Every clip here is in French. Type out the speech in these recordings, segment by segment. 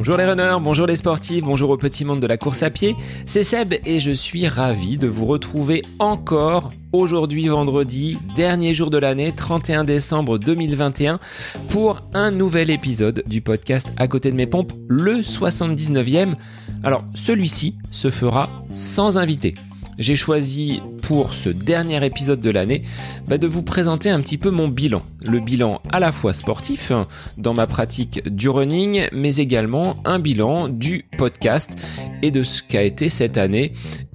Bonjour les runners, bonjour les sportifs, bonjour au petit monde de la course à pied, c'est Seb et je suis ravi de vous retrouver encore aujourd'hui vendredi, dernier jour de l'année, 31 décembre 2021, pour un nouvel épisode du podcast À côté de mes pompes, le 79e. Alors celui-ci se fera sans invité j'ai choisi pour ce dernier épisode de l'année bah, de vous présenter un petit peu mon bilan. Le bilan à la fois sportif hein, dans ma pratique du running, mais également un bilan du podcast et de ce qu'a été cette année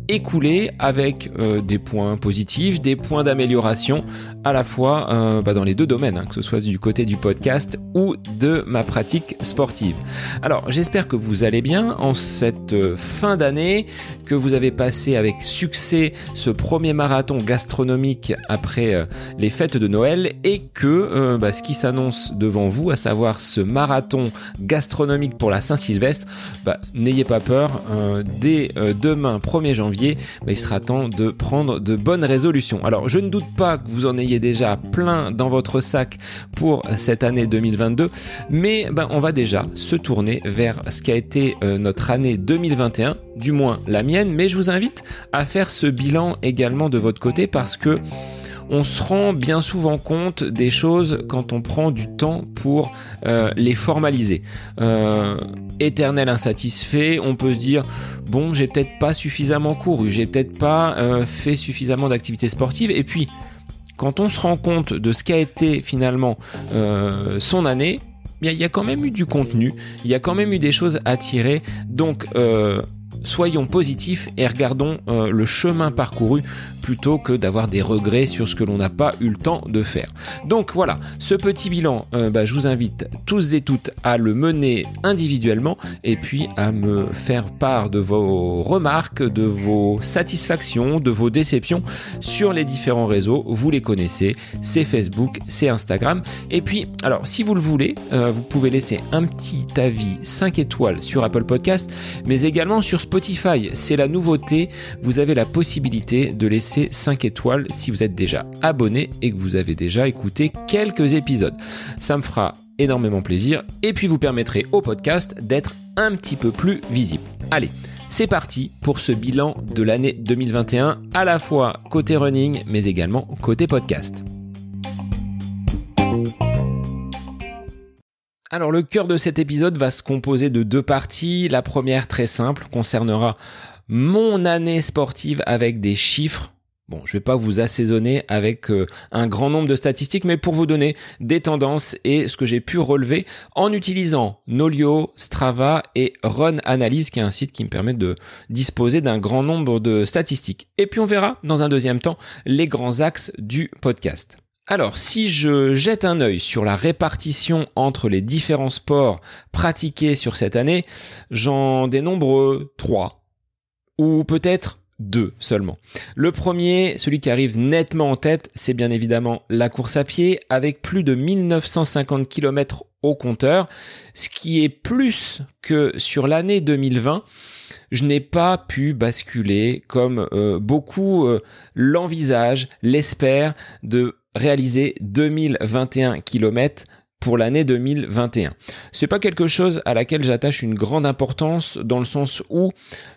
écoulé avec euh, des points positifs, des points d'amélioration, à la fois euh, bah, dans les deux domaines, hein, que ce soit du côté du podcast ou de ma pratique sportive. Alors j'espère que vous allez bien en cette euh, fin d'année, que vous avez passé avec succès ce premier marathon gastronomique après les fêtes de Noël et que bah, ce qui s'annonce devant vous, à savoir ce marathon gastronomique pour la Saint-Sylvestre, bah, n'ayez pas peur, dès demain 1er janvier, il sera temps de prendre de bonnes résolutions. Alors je ne doute pas que vous en ayez déjà plein dans votre sac pour cette année 2022, mais ben, on va déjà se tourner vers ce qui a été euh, notre année 2021, du moins la mienne, mais je vous invite à faire ce bilan également de votre côté parce que on se rend bien souvent compte des choses quand on prend du temps pour euh, les formaliser. Euh, éternel insatisfait, on peut se dire bon, j'ai peut-être pas suffisamment couru, j'ai peut-être pas euh, fait suffisamment d'activités sportives, et puis quand on se rend compte de ce qu'a été finalement son année, il y a quand même eu du contenu, il y a quand même eu des choses à tirer, donc soyons positifs et regardons le chemin parcouru plutôt que d'avoir des regrets sur ce que l'on n'a pas eu le temps de faire. Donc voilà, ce petit bilan, euh, bah, je vous invite tous et toutes à le mener individuellement et puis à me faire part de vos remarques, de vos satisfactions, de vos déceptions sur les différents réseaux. Vous les connaissez, c'est Facebook, c'est Instagram. Et puis, alors si vous le voulez, euh, vous pouvez laisser un petit avis 5 étoiles sur Apple Podcast, mais également sur Spotify. C'est la nouveauté, vous avez la possibilité de laisser 5 étoiles si vous êtes déjà abonné et que vous avez déjà écouté quelques épisodes. Ça me fera énormément plaisir et puis vous permettrez au podcast d'être un petit peu plus visible. Allez, c'est parti pour ce bilan de l'année 2021, à la fois côté running mais également côté podcast. Alors le cœur de cet épisode va se composer de deux parties. La première très simple concernera mon année sportive avec des chiffres Bon, je vais pas vous assaisonner avec euh, un grand nombre de statistiques, mais pour vous donner des tendances et ce que j'ai pu relever en utilisant Nolio, Strava et Run Analyse, qui est un site qui me permet de disposer d'un grand nombre de statistiques. Et puis on verra dans un deuxième temps les grands axes du podcast. Alors, si je jette un œil sur la répartition entre les différents sports pratiqués sur cette année, j'en dénombre trois, ou peut-être deux seulement. Le premier, celui qui arrive nettement en tête, c'est bien évidemment la course à pied avec plus de 1950 km au compteur, ce qui est plus que sur l'année 2020 je n'ai pas pu basculer comme euh, beaucoup euh, l'envisagent, l'espèrent, de réaliser 2021 km pour l'année 2021. C'est pas quelque chose à laquelle j'attache une grande importance dans le sens où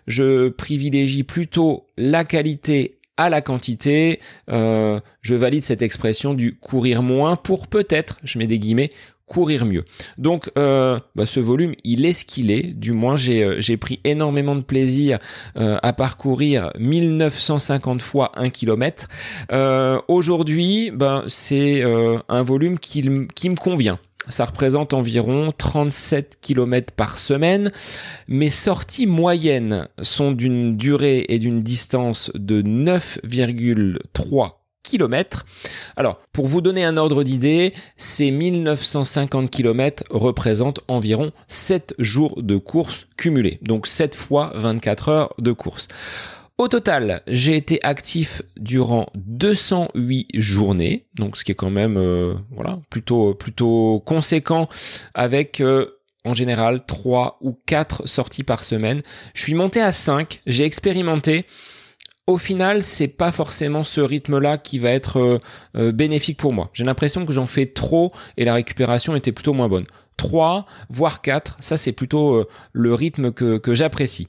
je privilégie plutôt la qualité à la quantité. Euh, je valide cette expression du courir moins pour peut-être, je mets des guillemets, courir mieux. Donc euh, bah, ce volume, il est ce qu'il est. Du moins, j'ai euh, pris énormément de plaisir euh, à parcourir 1950 fois 1 km. Aujourd'hui, ben c'est un volume qui, qui me convient. Ça représente environ 37 km par semaine. Mes sorties moyennes sont d'une durée et d'une distance de 9,3 Alors, pour vous donner un ordre d'idée, ces 1950 km représentent environ 7 jours de course cumulés. Donc 7 fois 24 heures de course. Au total, j'ai été actif durant 208 journées, donc ce qui est quand même euh, voilà plutôt plutôt conséquent avec euh, en général 3 ou 4 sorties par semaine. Je suis monté à 5, j'ai expérimenté au final, c'est pas forcément ce rythme-là qui va être euh, euh, bénéfique pour moi. J'ai l'impression que j'en fais trop et la récupération était plutôt moins bonne. 3, voire 4, ça c'est plutôt euh, le rythme que, que j'apprécie.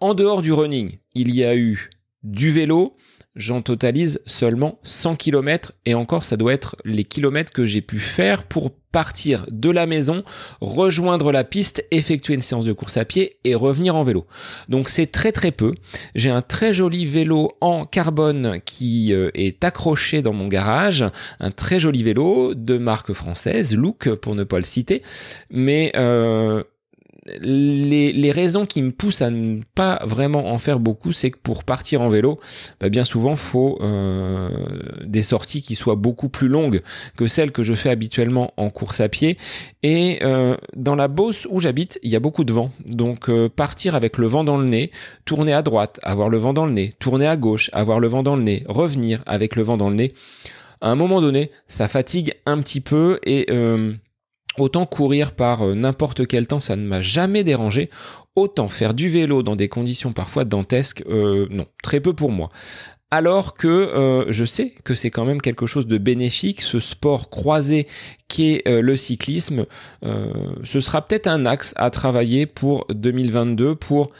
En dehors du running, il y a eu du vélo, j'en totalise seulement 100 km et encore ça doit être les kilomètres que j'ai pu faire pour partir de la maison, rejoindre la piste, effectuer une séance de course à pied et revenir en vélo. Donc c'est très très peu. J'ai un très joli vélo en carbone qui euh, est accroché dans mon garage, un très joli vélo de marque française, Look pour ne pas le citer, mais euh, les, raisons qui me poussent à ne pas vraiment en faire beaucoup, c'est que pour partir en vélo, bah, bien souvent, faut euh, des sorties qui soient beaucoup plus longues que celles que je fais habituellement en course à pied. Et euh, dans la Beauce où j'habite, il y a beaucoup de vent. Donc euh, partir avec le vent dans le nez, tourner à droite, avoir le vent dans le nez, tourner à gauche, avoir le vent dans le nez, revenir avec le vent dans le nez, à un moment donné, ça fatigue un petit peu et Autant courir par euh, n'importe quel temps, ça ne m'a jamais dérangé. Autant faire du vélo dans des conditions parfois dantesques, euh, non, très peu pour moi. Alors que euh, je sais que c'est quand même quelque chose de bénéfique, ce sport croisé qui est le cyclisme, ce sera peut-être un axe à travailler pour 2022 pour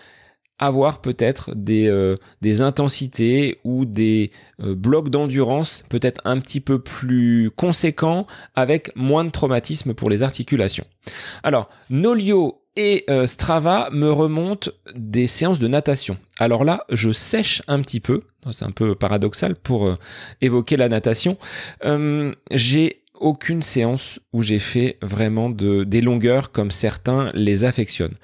avoir peut-être des, euh, des intensités ou des euh, blocs d'endurance peut-être un petit peu plus conséquents avec moins de traumatisme pour les articulations. Alors, Nolio et euh, Strava me remontent des séances de natation. Alors là, je sèche un petit peu, c'est un peu paradoxal pour évoquer la natation. j'ai aucune séance où j'ai fait vraiment de, des longueurs comme certains les affectionnent.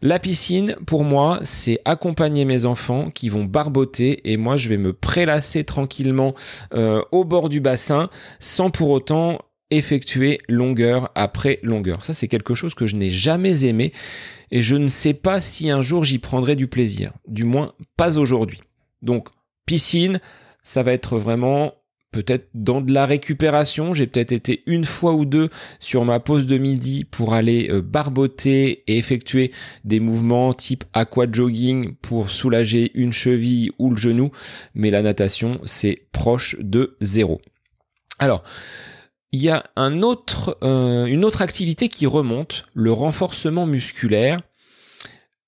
La piscine, pour moi, c'est accompagner mes enfants qui vont barboter et moi, je vais me prélasser tranquillement euh, au bord du bassin sans pour autant effectuer longueur après longueur. Ça, c'est quelque chose que je n'ai jamais aimé et je ne sais pas si un jour j'y prendrai du plaisir. Du moins, pas aujourd'hui. Donc, piscine, ça va être vraiment peut-être dans de la récupération. J'ai peut-être été une fois ou deux sur ma pause de midi pour aller euh, barboter et effectuer des mouvements type aqua jogging pour soulager une cheville ou le genou. Mais la natation, c'est proche de zéro. Alors, il y a un autre, euh, une autre activité qui remonte, le renforcement musculaire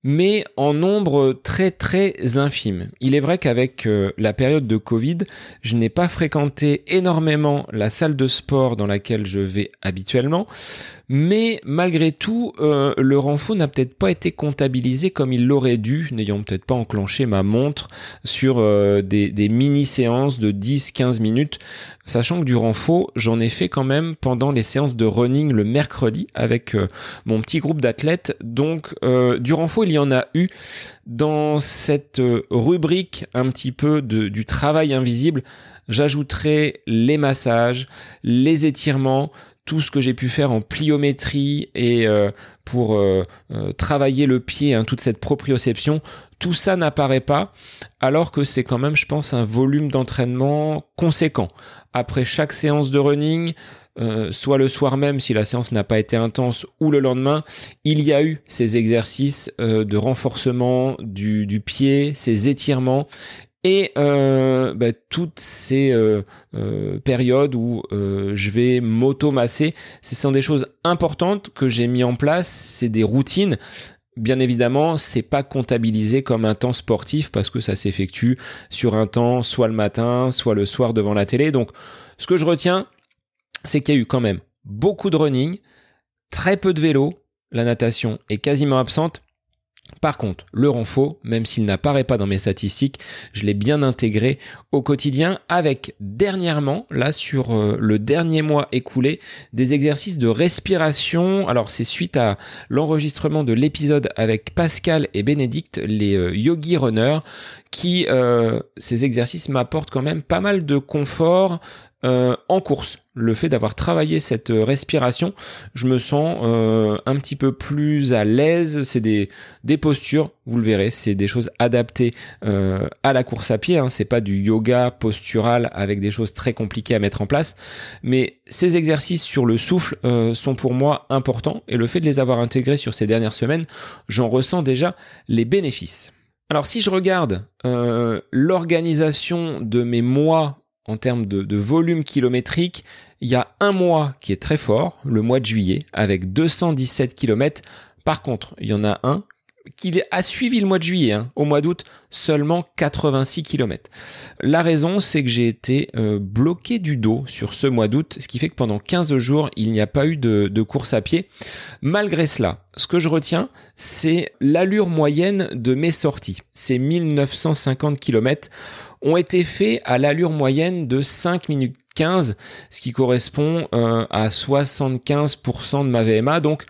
mais en nombre très très infime. Il est vrai qu'avec euh, la période de Covid, je n'ai pas fréquenté énormément la salle de sport dans laquelle je vais habituellement, mais malgré tout, euh, le renfort n'a peut-être pas été comptabilisé comme il l'aurait dû, n'ayant peut-être pas enclenché ma montre sur euh, des, mini-séances de 10-15 minutes, sachant que du renfort, j'en ai fait quand même pendant les séances de running le mercredi avec euh, mon petit groupe d'athlètes. Donc du renfort, il y en a eu dans cette rubrique un petit peu de, du travail invisible. J'ajouterai les massages, les étirements, tout ce que j'ai pu faire en pliométrie et euh, pour euh, euh, travailler le pied, hein, toute cette proprioception, tout ça n'apparaît pas, alors que c'est quand même, je pense, un volume d'entraînement conséquent. Après chaque séance de running, soit le soir même si la séance n'a pas été intense ou le lendemain, il y a eu ces exercices de renforcement du, du pied, ces étirements et euh, bah, toutes ces euh, euh, périodes où je vais m'auto-masser, ce sont des choses importantes que j'ai mis en place, c'est des routines. Bien évidemment, c'est pas comptabilisé comme un temps sportif parce que ça s'effectue sur un temps soit le matin, soit le soir devant la télé. Donc, ce que je retiens, c'est qu'il y a eu quand même beaucoup de running, très peu de vélo, la natation est quasiment absente, par contre, le renfort, même s'il n'apparaît pas dans mes statistiques, je l'ai bien intégré au quotidien avec dernièrement, là sur euh, le dernier mois écoulé, des exercices de respiration. Alors c'est suite à l'enregistrement de l'épisode avec Pascal et Bénédicte, les euh, yogi runners, qui euh, ces exercices m'apportent quand même pas mal de confort en course le fait d'avoir travaillé cette euh, respiration, je me sens euh, un petit peu plus à l'aise. C'est des, des postures, vous le verrez, c'est des choses adaptées euh, à la course à pied. Hein. C'est pas du yoga postural avec des choses très compliquées à mettre en place. Mais ces exercices sur le souffle sont pour moi importants et le fait de les avoir intégrés sur ces dernières semaines, j'en ressens déjà les bénéfices. Alors si je regarde euh, l'organisation de mes mois en termes de, volume kilométrique, il y a un mois qui est très fort, le mois de juillet, avec 217 km. Par contre, il y en a un qui a suivi le mois de juillet. Hein. Au mois d'août, seulement 86 km. La raison, c'est que j'ai été euh, bloqué du dos sur ce mois d'août, ce qui fait que pendant 15 jours, il n'y a pas eu de, de, course à pied. Malgré cela, ce que je retiens, c'est l'allure moyenne de mes sorties. Ces 1950 km ont été faits à l'allure moyenne de 5 minutes 15, ce qui correspond euh, à 75% de ma VMA. Donc,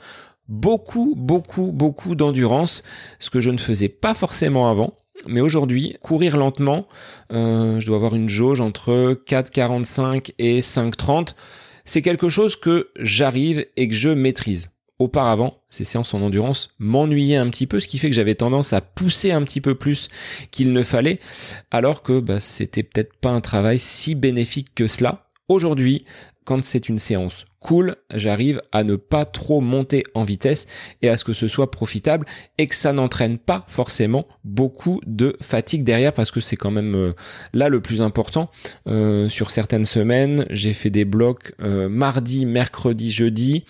beaucoup, beaucoup, beaucoup d'endurance, ce que je ne faisais pas forcément avant. Mais aujourd'hui, courir lentement, euh, je dois avoir une jauge entre 4,45 et 5,30. C'est quelque chose que j'arrive et que je maîtrise. Auparavant, ces séances en endurance m'ennuyaient un petit peu, ce qui fait que j'avais tendance à pousser un petit peu plus qu'il ne fallait, alors que bah, c'était peut-être pas un travail si bénéfique que cela. Aujourd'hui, quand c'est une séance cool, j'arrive à ne pas trop monter en vitesse et à ce que ce soit profitable et que ça n'entraîne pas forcément beaucoup de fatigue derrière parce que c'est quand même euh, là le plus important. Euh, sur certaines semaines, j'ai fait des blocs euh, mardi, mercredi, jeudi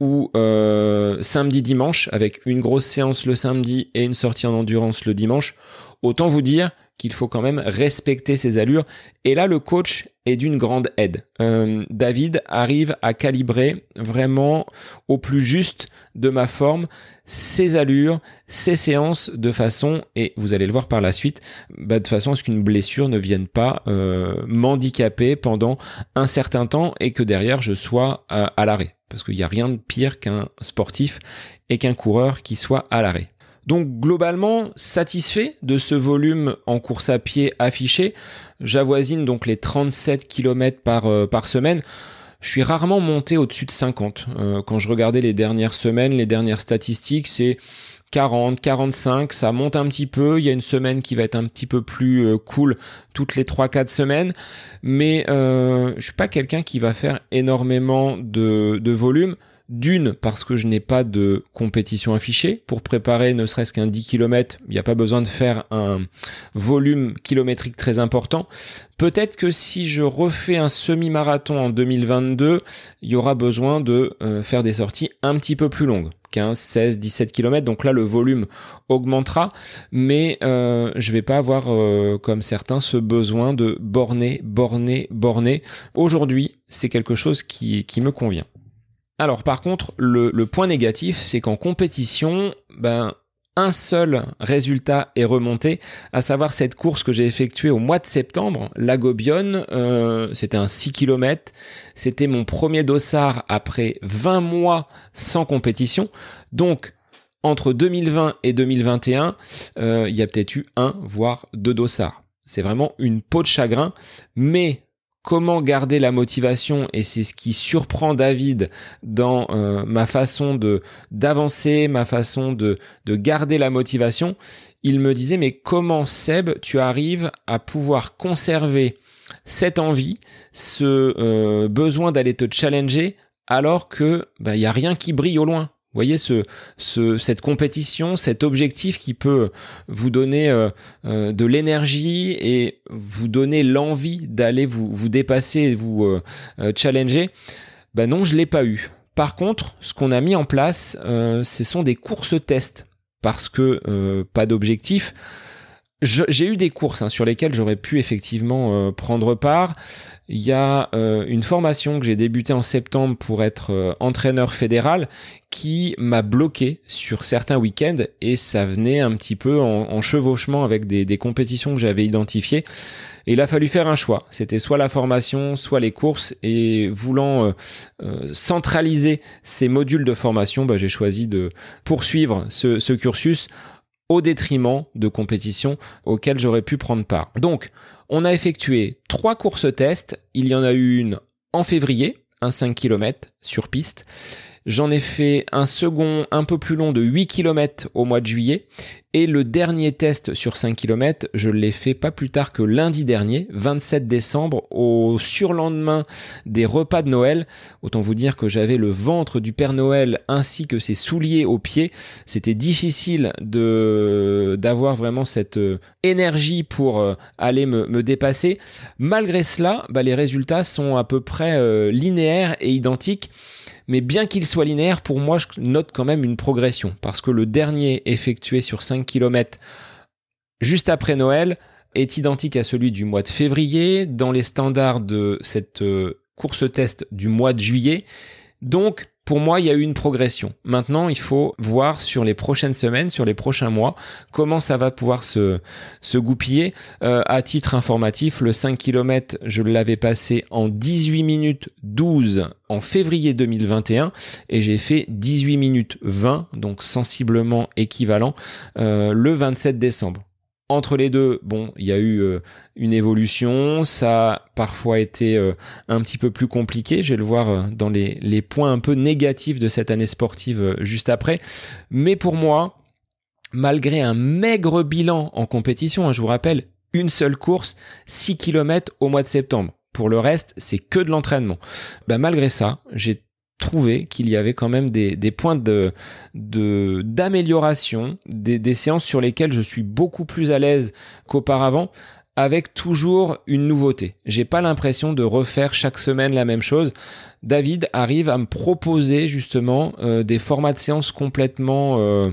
ou samedi, dimanche avec une grosse séance le samedi et une sortie en endurance le dimanche. Autant vous dire qu'il faut quand même respecter ses allures. Et là, le coach est d'une grande aide. Euh, David arrive à calibrer vraiment au plus juste de ma forme ses allures, ses séances de façon, et vous allez le voir par la suite, bah, de façon à ce qu'une blessure ne vienne pas euh, m'handicaper pendant un certain temps et que derrière je sois à, à l'arrêt. Parce qu'il n'y a rien de pire qu'un sportif et qu'un coureur qui soit à l'arrêt. Donc globalement satisfait de ce volume en course à pied affiché. J'avoisine donc les 37 km par, euh, par semaine. Je suis rarement monté au-dessus de 50. Euh, quand je regardais les dernières semaines, les dernières statistiques, c'est 40, 45, ça monte un petit peu. Il y a une semaine qui va être un petit peu plus euh, cool toutes les 3-4 semaines. Mais euh, je suis pas quelqu'un qui va faire énormément de, de volume. D'une, parce que je n'ai pas de compétition affichée. Pour préparer ne serait-ce qu'un 10 km, il n'y a pas besoin de faire un volume kilométrique très important. Peut-être que si je refais un semi-marathon en 2022, il y aura besoin de euh, faire des sorties un petit peu plus longues. 15, 16, 17 km. Donc là, le volume augmentera, mais euh, je vais pas avoir, euh, comme certains, ce besoin de borner, borner, borner. Aujourd'hui, c'est quelque chose qui, qui me convient. Alors par contre, le, point négatif, c'est qu'en compétition, ben un seul résultat est remonté, à savoir cette course que j'ai effectuée au mois de septembre, la Gobion, euh, c'était un 6 km, c'était mon premier dossard après 20 mois sans compétition, donc entre 2020 et 2021, euh, il y a peut-être eu un, voire deux dossards. C'est vraiment une peau de chagrin, mais comment garder la motivation et c'est ce qui surprend David dans euh, ma façon de d'avancer, ma façon de de garder la motivation. Il me disait mais comment Seb tu arrives à pouvoir conserver cette envie, ce euh, besoin d'aller te challenger alors que bah il y a rien qui brille au loin? Vous voyez ce, ce, cette compétition, cet objectif qui peut vous donner euh, euh, de l'énergie et vous donner l'envie d'aller vous, dépasser vous euh, challenger. Ben non, je l'ai pas eu. Par contre, ce qu'on a mis en place, ce sont des courses tests parce que pas d'objectif. J'ai eu des courses hein, sur lesquelles j'aurais pu effectivement euh, prendre part. Il y a euh, une formation que j'ai débutée en septembre pour être euh, entraîneur fédéral qui m'a bloqué sur certains week-ends et ça venait un petit peu en, chevauchement avec des, compétitions que j'avais identifiées. Il a fallu faire un choix. C'était soit la formation, soit les courses. Et voulant centraliser ces modules de formation, bah, j'ai choisi de poursuivre ce cursus au détriment de compétitions auxquelles j'aurais pu prendre part. Donc, on a effectué trois courses tests. Il y en a eu une en février, un 5 km sur piste. J'en ai fait un second un peu plus long de 8 km au mois de juillet. Et le dernier test sur 5 km, je l'ai fait pas plus tard que lundi dernier, 27 décembre, au surlendemain des repas de Noël. Autant vous dire que j'avais le ventre du Père Noël ainsi que ses souliers aux pieds. C'était difficile de d'avoir vraiment cette euh, énergie pour euh, aller me, me dépasser. Malgré cela, bah, les résultats sont à peu près euh, linéaires et identiques. Mais bien qu'il soit linéaire, pour moi, je note quand même une progression. Parce que le dernier effectué sur 5 km juste après Noël est identique à celui du mois de février, dans les standards de cette euh, course test du mois de juillet. Donc, pour moi, il y a eu une progression. Maintenant, il faut voir sur les prochaines semaines, sur les prochains mois, comment ça va pouvoir se, se goupiller. Euh, à titre informatif, le 5 km, je l'avais passé en 18 minutes 12 en février 2021 et j'ai fait 18 minutes 20, donc sensiblement équivalent, euh, le 27 décembre entre les deux, bon, il y a eu euh, une évolution, ça a parfois été euh, un petit peu plus compliqué, je vais le voir euh, dans les, points un peu négatifs de cette année sportive juste après, mais pour moi, malgré un maigre bilan en compétition, hein, je vous rappelle, une seule course, 6 km au mois de septembre. Pour le reste, c'est que de l'entraînement. Ben, malgré ça, j'ai trouvé qu'il y avait quand même des, points de d'amélioration, des, des séances sur lesquelles je suis beaucoup plus à l'aise qu'auparavant avec toujours une nouveauté. J'ai pas l'impression de refaire chaque semaine la même chose. David arrive à me proposer justement euh, des formats de séances complètement euh,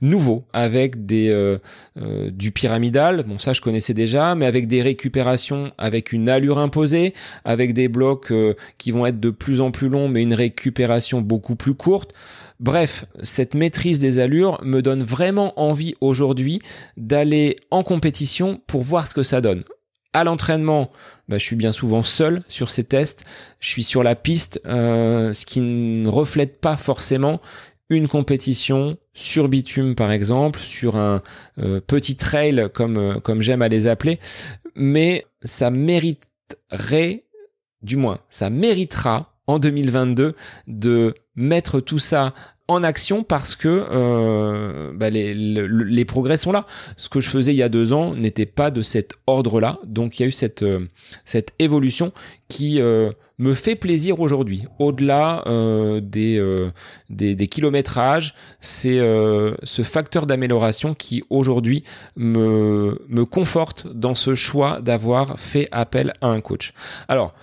nouveau avec des euh, euh, du pyramidal bon ça je connaissais déjà mais avec des récupérations avec une allure imposée avec des blocs euh, qui vont être de plus en plus longs mais une récupération beaucoup plus courte bref cette maîtrise des allures me donne vraiment envie aujourd'hui d'aller en compétition pour voir ce que ça donne à l'entraînement, bah, je suis bien souvent seul sur ces tests. Je suis sur la piste, ce qui ne reflète pas forcément une compétition sur bitume par exemple, sur un euh, petit trail comme, euh, comme j'aime à les appeler, mais ça mériterait, du moins, ça méritera en 2022 de mettre tout ça en action parce que euh, bah les, les, progrès sont là. Ce que je faisais il y a deux ans n'était pas de cet ordre-là, donc il y a eu cette, cette évolution qui me fait plaisir aujourd'hui. Au-delà euh, des, euh, des, des, kilométrages, c'est euh, ce facteur d'amélioration qui aujourd'hui me, me conforte dans ce choix d'avoir fait appel à un coach. Alors,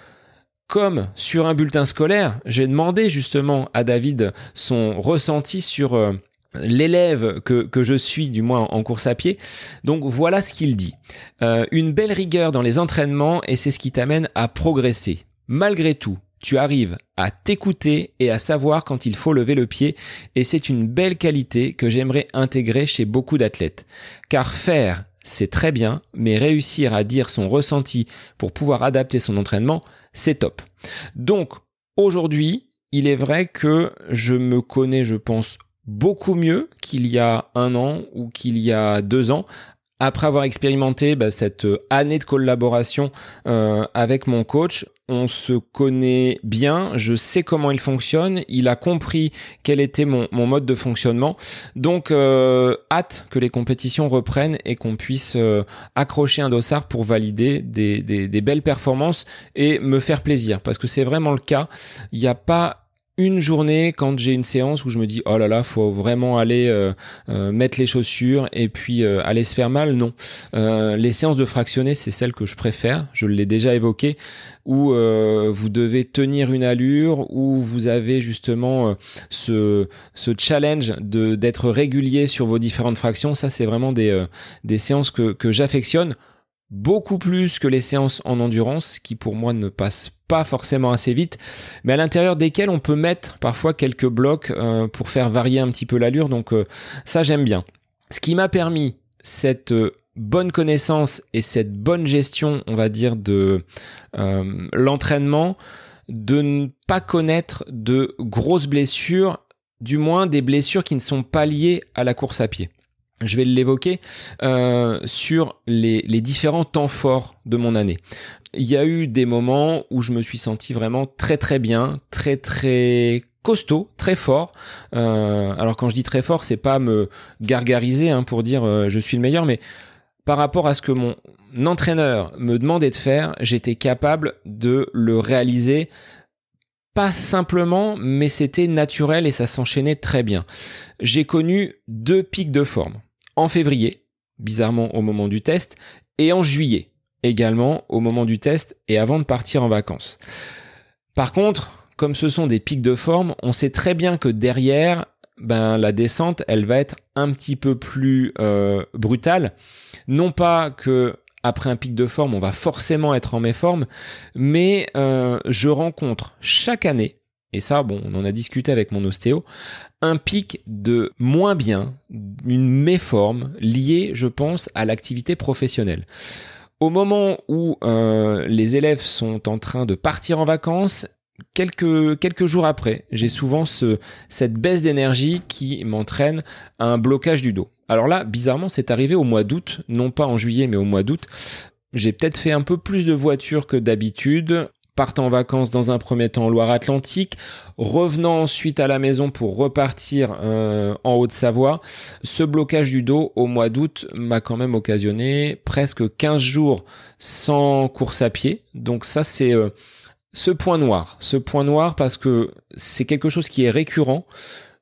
comme sur un bulletin scolaire, j'ai demandé justement à David son ressenti sur l'élève que, que, je suis, du moins en course à pied. Donc voilà ce qu'il dit. Une belle rigueur dans les entraînements et c'est ce qui t'amène à progresser. Malgré tout, tu arrives à t'écouter et à savoir quand il faut lever le pied et c'est une belle qualité que j'aimerais intégrer chez beaucoup d'athlètes. Car faire, c'est très bien, mais réussir à dire son ressenti pour pouvoir adapter son entraînement, c'est top. Donc, aujourd'hui, il est vrai que je me connais, je pense, beaucoup mieux qu'il y a un an ou qu'il y a deux ans après avoir expérimenté bah, cette euh, année de collaboration euh, avec mon coach, on se connaît bien, je sais comment il fonctionne, il a compris quel était mon, mode de fonctionnement. Donc, euh, hâte que les compétitions reprennent et qu'on puisse accrocher un dossard pour valider des, des, des belles performances et me faire plaisir. Parce que c'est vraiment le cas. Il n'y a pas une journée quand j'ai une séance où je me dis oh là là faut vraiment aller euh, euh, mettre les chaussures et puis euh, aller se faire mal. Non. Les séances de fractionner c'est celles que je préfère. Je l'ai déjà évoqué. Où vous devez tenir une allure où vous avez justement ce ce challenge de d'être régulier sur vos différentes fractions. Ça c'est vraiment des des séances que que j'affectionne beaucoup plus que les séances en endurance qui pour moi ne passent pas forcément assez vite, mais à l'intérieur desquels on peut mettre parfois quelques blocs euh, pour faire varier un petit peu l'allure. Donc euh, ça j'aime bien. Ce qui m'a permis cette euh, bonne connaissance et cette bonne gestion, on va dire, de l'entraînement, de ne pas connaître de grosses blessures, du moins des blessures qui ne sont pas liées à la course à pied je vais l'évoquer euh, sur les, les, différents temps forts de mon année. Il y a eu des moments où je me suis senti vraiment très très bien, très très costaud, très fort. alors quand je dis très fort, c'est pas me gargariser hein, pour dire je suis le meilleur, mais par rapport à ce que mon entraîneur me demandait de faire, j'étais capable de le réaliser pas simplement, mais c'était naturel et ça s'enchaînait très bien. J'ai connu deux pics de forme. En février, bizarrement au moment du test, et en juillet, également au moment du test et avant de partir en vacances. Par contre, comme ce sont des pics de forme, on sait très bien que derrière, ben la descente, elle va être un petit peu plus euh, brutale. Non pas que après un pic de forme, on va forcément être en méforme, mais euh, je rencontre chaque année, et ça, bon, on en a discuté avec mon ostéo, un pic de moins bien, une méforme liée, je pense, à l'activité professionnelle. Au moment où euh, les élèves sont en train de partir en vacances, quelques, quelques jours après, j'ai souvent ce, cette baisse d'énergie qui m'entraîne à un blocage du dos. Alors là, bizarrement, c'est arrivé au mois d'août, non pas en juillet, mais au mois d'août. J'ai peut-être fait un peu plus de voitures que d'habitude, partant en vacances dans un premier temps en Loire-Atlantique, revenant ensuite à la maison pour repartir euh, en Haute-Savoie. Ce blocage du dos au mois d'août m'a quand même occasionné presque 15 jours sans course à pied. Donc ça c'est euh, ce point noir, ce point noir parce que c'est quelque chose qui est récurrent.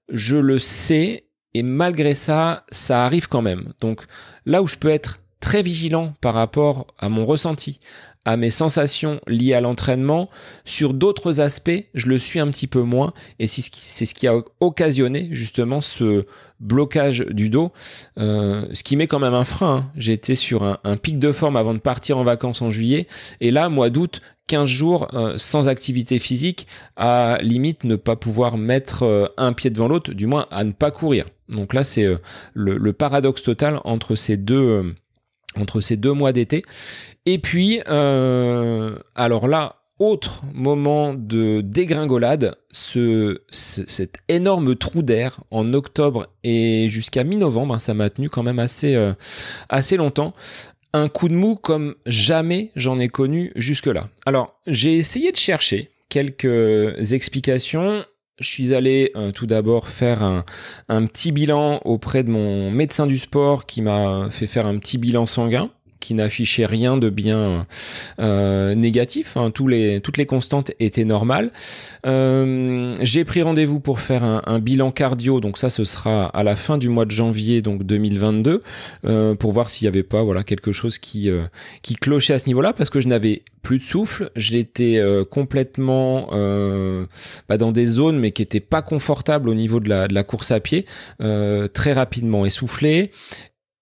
Je le sais et malgré ça, ça arrive quand même. Donc là où je peux être très vigilant par rapport à mon ressenti, à mes sensations liées à l'entraînement. Sur d'autres aspects, je le suis un petit peu moins et c'est ce qui, a occasionné justement ce blocage du dos, euh, ce qui met quand même un frein. Hein. J'étais sur un, pic de forme avant de partir en vacances en juillet et là, mois d'août, 15 jours euh, sans activité physique, à limite ne pas pouvoir mettre euh, un pied devant l'autre, du moins à ne pas courir. Donc là, c'est le, le, paradoxe total entre ces deux entre ces deux mois d'été. Et puis, euh, alors là, autre moment de dégringolade, ce, cet énorme trou d'air en octobre et jusqu'à mi-novembre, hein, ça m'a tenu quand même assez, euh, assez longtemps. Un coup de mou comme jamais j'en ai connu jusque-là. Alors, j'ai essayé de chercher quelques explications je suis allé euh, tout d'abord faire un, un, petit bilan auprès de mon médecin du sport qui m'a fait faire un petit bilan sanguin qui n'affichait rien de bien euh, négatif. Hein. Toutes les constantes étaient normales. Euh, j'ai pris rendez-vous pour faire un, bilan cardio. Donc ça, ce sera à la fin du mois de janvier donc 2022 euh, pour voir s'il n'y avait pas voilà quelque chose qui clochait à ce niveau-là parce que je n'avais plus de souffle. J'étais complètement bah, dans des zones mais qui étaient pas confortables au niveau de la course à pied, très rapidement essoufflé.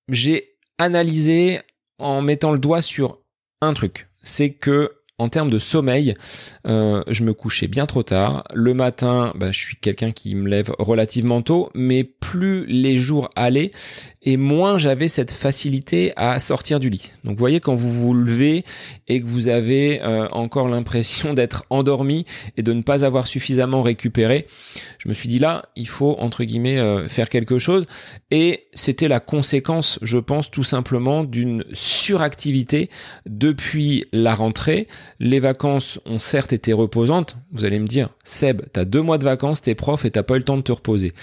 J'ai analysé en mettant le doigt sur un truc. C'est que en termes de sommeil, euh, je me couchais bien trop tard. Le matin, bah, je suis quelqu'un qui me lève relativement tôt, mais plus les jours allaient et moins j'avais cette facilité à sortir du lit. Donc vous voyez quand vous vous levez et que vous avez euh, encore l'impression d'être endormi et de ne pas avoir suffisamment récupéré, je me suis dit là, il faut entre guillemets euh, faire quelque chose et c'était la conséquence, je pense tout simplement d'une suractivité depuis la rentrée. Les vacances ont certes été reposantes, vous allez me dire Seb, t'as deux mois de vacances, t'es prof et t'as pas eu le temps de te reposer.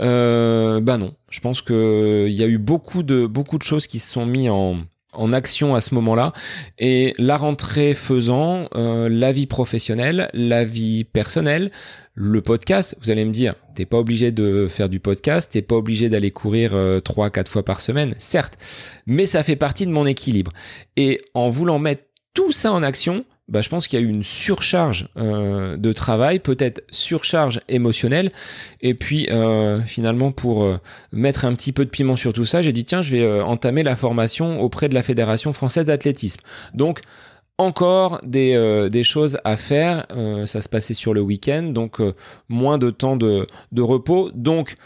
Euh, bah non, je pense que il y a eu beaucoup de beaucoup de choses qui se sont mis en en action à ce moment-là. Et la rentrée faisant, euh, la vie professionnelle, la vie personnelle, le podcast, vous allez me dire, t'es pas obligé de faire du podcast, t'es pas obligé d'aller courir euh, trois, quatre fois par semaine, certes, mais ça fait partie de mon équilibre. Et en voulant mettre tout ça en action, bah, je pense qu'il y a eu une surcharge euh, de travail, peut-être surcharge émotionnelle. Et puis euh, finalement, pour euh, mettre un petit peu de piment sur tout ça, j'ai dit tiens, je vais entamer la formation auprès de la Fédération française d'athlétisme. Donc encore des, des, choses à faire. ça se passait sur le week-end, donc moins de temps de, de repos. Donc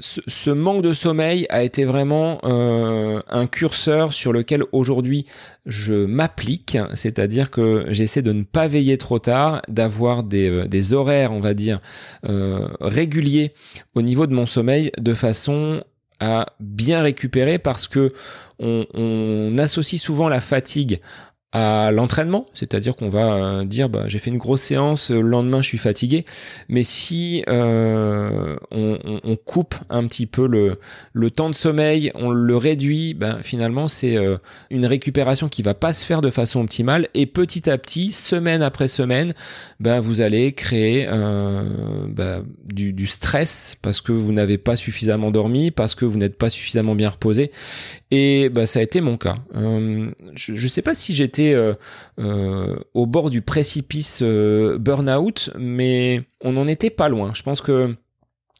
ce, manque de sommeil a été vraiment euh, un curseur sur lequel aujourd'hui je m'applique, c'est-à-dire que j'essaie de ne pas veiller trop tard, d'avoir des, euh, horaires, on va dire, euh, réguliers au niveau de mon sommeil, de façon à bien récupérer, parce que on associe souvent la fatigue à l'entraînement, c'est-à-dire qu'on va euh, dire bah, j'ai fait une grosse séance, le lendemain je suis fatigué, mais si euh, on, coupe un petit peu le, temps de sommeil, on le réduit, ben, finalement c'est euh, une récupération qui va pas se faire de façon optimale. Et petit à petit, semaine après semaine, ben, vous allez créer du, du stress parce que vous n'avez pas suffisamment dormi, parce que vous n'êtes pas suffisamment bien reposé et ben, ça a été mon cas. je ne sais pas si j'étais euh, euh, au bord du précipice euh, burn-out, mais on n'en était pas loin. Je pense que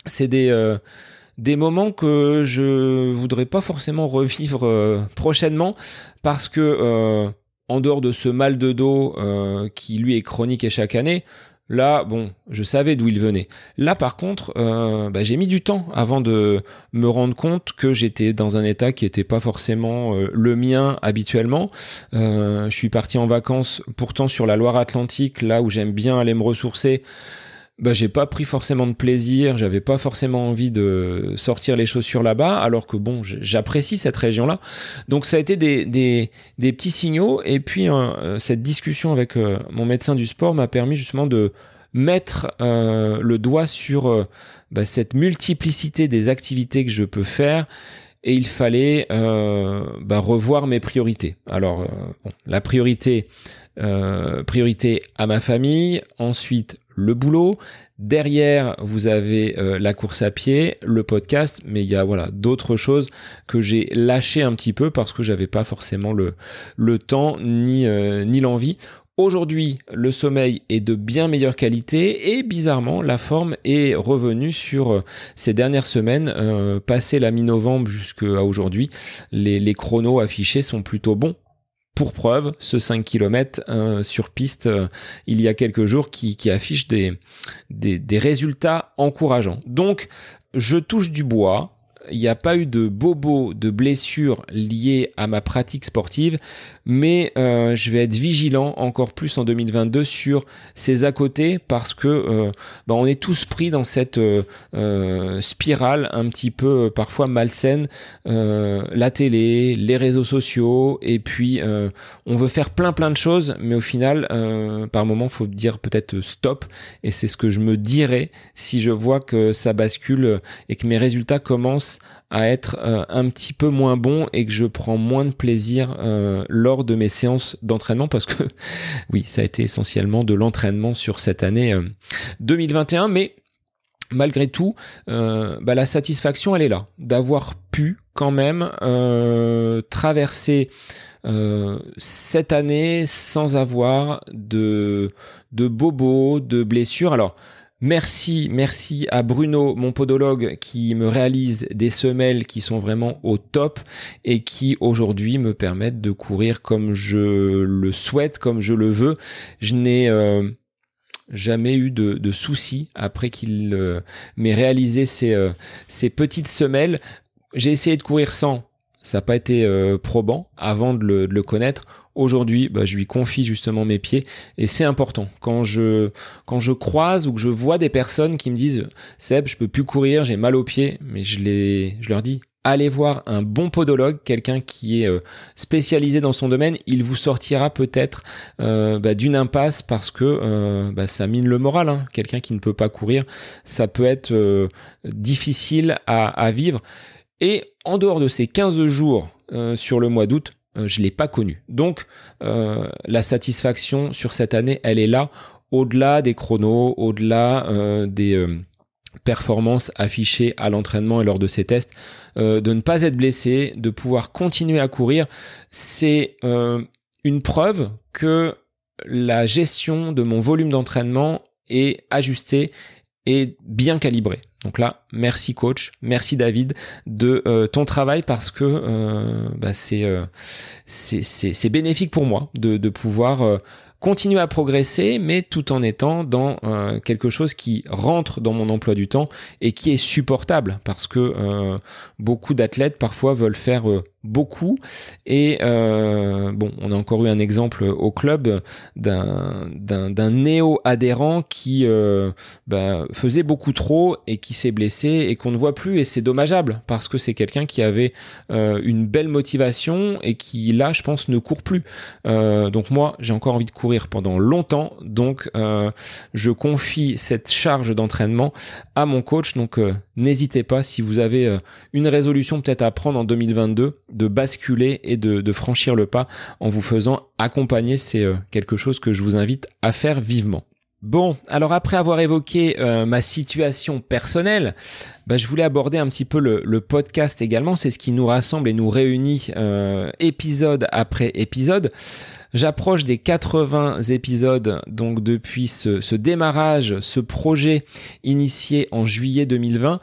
c'est des des moments que je voudrais pas forcément revivre prochainement parce que en dehors de ce mal de dos qui lui est chronique et chaque année, Là, bon, je savais d'où il venait. Là, par contre, euh, bah, j'ai mis du temps avant de me rendre compte que j'étais dans un état qui n'était pas forcément euh, le mien habituellement. Euh, je suis parti en vacances, pourtant sur la Loire-Atlantique, là où j'aime bien aller me ressourcer bah, j'ai pas pris forcément de plaisir, j'avais pas forcément envie de sortir les chaussures là-bas, alors que bon, j'apprécie cette région-là. Donc ça a été des, des, des petits signaux, et puis hein, euh, cette discussion avec euh, mon médecin du sport m'a permis justement de mettre euh, le doigt sur bah, cette multiplicité des activités que je peux faire. Et il fallait bah, revoir mes priorités. Alors, la priorité, priorité à ma famille, ensuite le boulot. Derrière, vous avez euh, la course à pied, le podcast, mais il y a voilà d'autres choses que j'ai lâché un petit peu parce que j'avais pas forcément le, le temps ni, euh, ni l'envie. Aujourd'hui, le sommeil est de bien meilleure qualité et bizarrement, la forme est revenue sur euh, ces dernières semaines. passé la mi-novembre jusqu'à aujourd'hui, les chronos affichés sont plutôt bons pour preuve, ce 5 km euh, sur piste euh, il y a quelques jours qui, affiche des, résultats encourageants. Donc, je touche du bois, il n'y a pas eu de bobos, de blessures liées à ma pratique sportive, mais euh, je vais être vigilant encore plus en 2022 sur ces à côté parce que euh, bah, on est tous pris dans cette euh, spirale un petit peu parfois malsaine, la télé, les réseaux sociaux, et puis on veut faire plein plein de choses, mais au final, par moment, faut dire peut-être stop, et c'est ce que je me dirais si je vois que ça bascule et que mes résultats commencent à être euh, un petit peu moins bon et que je prends moins de plaisir euh, lors de mes séances d'entraînement parce que oui, ça a été essentiellement de l'entraînement sur cette année 2021, euh, mais malgré tout, bah, la satisfaction elle est là d'avoir pu quand même traverser cette année sans avoir de de bobos, de blessures. Alors Merci, merci à Bruno, mon podologue, qui me réalise des semelles qui sont vraiment au top et qui aujourd'hui me permettent de courir comme je le souhaite, comme je le veux. Je n'ai euh, jamais eu de, soucis après qu'il euh, m'ait réalisé euh, ces petites semelles. J'ai essayé de courir sans, ça n'a pas été probant avant de le connaître. Aujourd'hui, bah, je lui confie justement mes pieds et c'est important. Quand je, quand je croise ou que je vois des personnes qui me disent Seb, je peux plus courir, j'ai mal aux pieds, mais je, les, je leur dis allez voir un bon podologue, quelqu'un qui est euh, spécialisé dans son domaine, il vous sortira peut-être euh, bah, d'une impasse parce que euh, bah, ça mine le moral. Hein. Quelqu'un qui ne peut pas courir, ça peut être difficile à, à, vivre. Et en dehors de ces 15 jours sur le mois d'août, euh, je l'ai pas connu. Donc euh, la satisfaction sur cette année, elle est là, au-delà des chronos, au-delà euh, des performances affichées à l'entraînement et lors de ces tests, de ne pas être blessé, de pouvoir continuer à courir, c'est une preuve que la gestion de mon volume d'entraînement est ajustée et bien calibrée. Donc là, merci coach, merci David de euh, ton travail parce que euh, bah, euh, c'est c'est bénéfique pour moi de, de pouvoir continuer à progresser, mais tout en étant dans quelque chose qui rentre dans mon emploi du temps et qui est supportable parce que beaucoup d'athlètes parfois veulent faire beaucoup. Et euh, bon, on a encore eu un exemple au club d'un néo-adhérent qui euh, bah, faisait beaucoup trop et qui s'est blessé et qu'on ne voit plus. Et c'est dommageable parce que c'est quelqu'un qui avait euh, une belle motivation et qui là, je pense, ne court plus. donc moi, j'ai encore envie de courir pendant longtemps. Donc je confie cette charge d'entraînement à mon coach. Donc n'hésitez pas si vous avez une résolution peut-être à prendre en 2022 de basculer et de, franchir le pas en vous faisant accompagner. C'est euh, quelque chose que je vous invite à faire vivement. Bon, alors après avoir évoqué euh, ma situation personnelle, bah, je voulais aborder un petit peu le, podcast également. C'est ce qui nous rassemble et nous réunit euh, épisode après épisode. J'approche des 80 épisodes donc depuis ce, démarrage, ce projet initié en juillet 2020.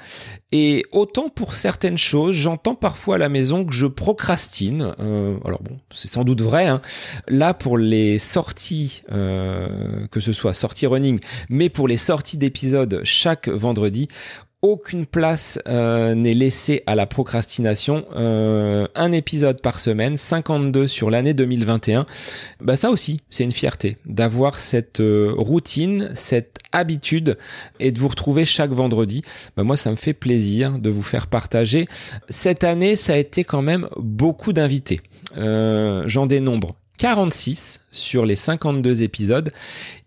Et autant pour certaines choses, j'entends parfois à la maison que je procrastine. Euh, alors bon, c'est sans doute vrai. Hein. Là, pour les sorties, euh, que ce soit sortie running, mais pour les sorties d'épisodes chaque vendredi, aucune place euh, n'est laissée à la procrastination. Euh, un épisode par semaine, 52 sur l'année 2021. Bah ça aussi, c'est une fierté d'avoir cette euh, routine, cette habitude et de vous retrouver chaque vendredi. Bah moi, ça me fait plaisir de vous faire partager. Cette année, ça a été quand même beaucoup d'invités. J'en dénombre 46 sur les 52 épisodes.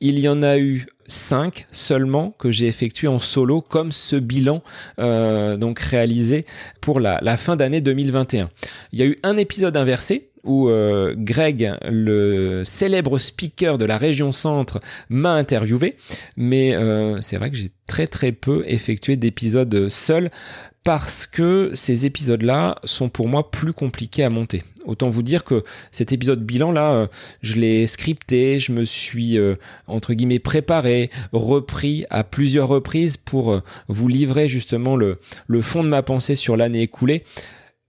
Il y en a eu 5 seulement que j'ai effectué en solo comme ce bilan euh, donc réalisé pour la, la fin d'année 2021. Il y a eu un épisode inversé où euh, Greg, le célèbre speaker de la région centre, m'a interviewé, mais euh, c'est vrai que j'ai très très peu effectué d'épisodes seul parce que ces épisodes-là sont pour moi plus compliqués à monter. Autant vous dire que cet épisode bilan là, euh, je l'ai scripté, je me suis entre guillemets préparé, repris à plusieurs reprises pour vous livrer justement le fond de ma pensée sur l'année écoulée.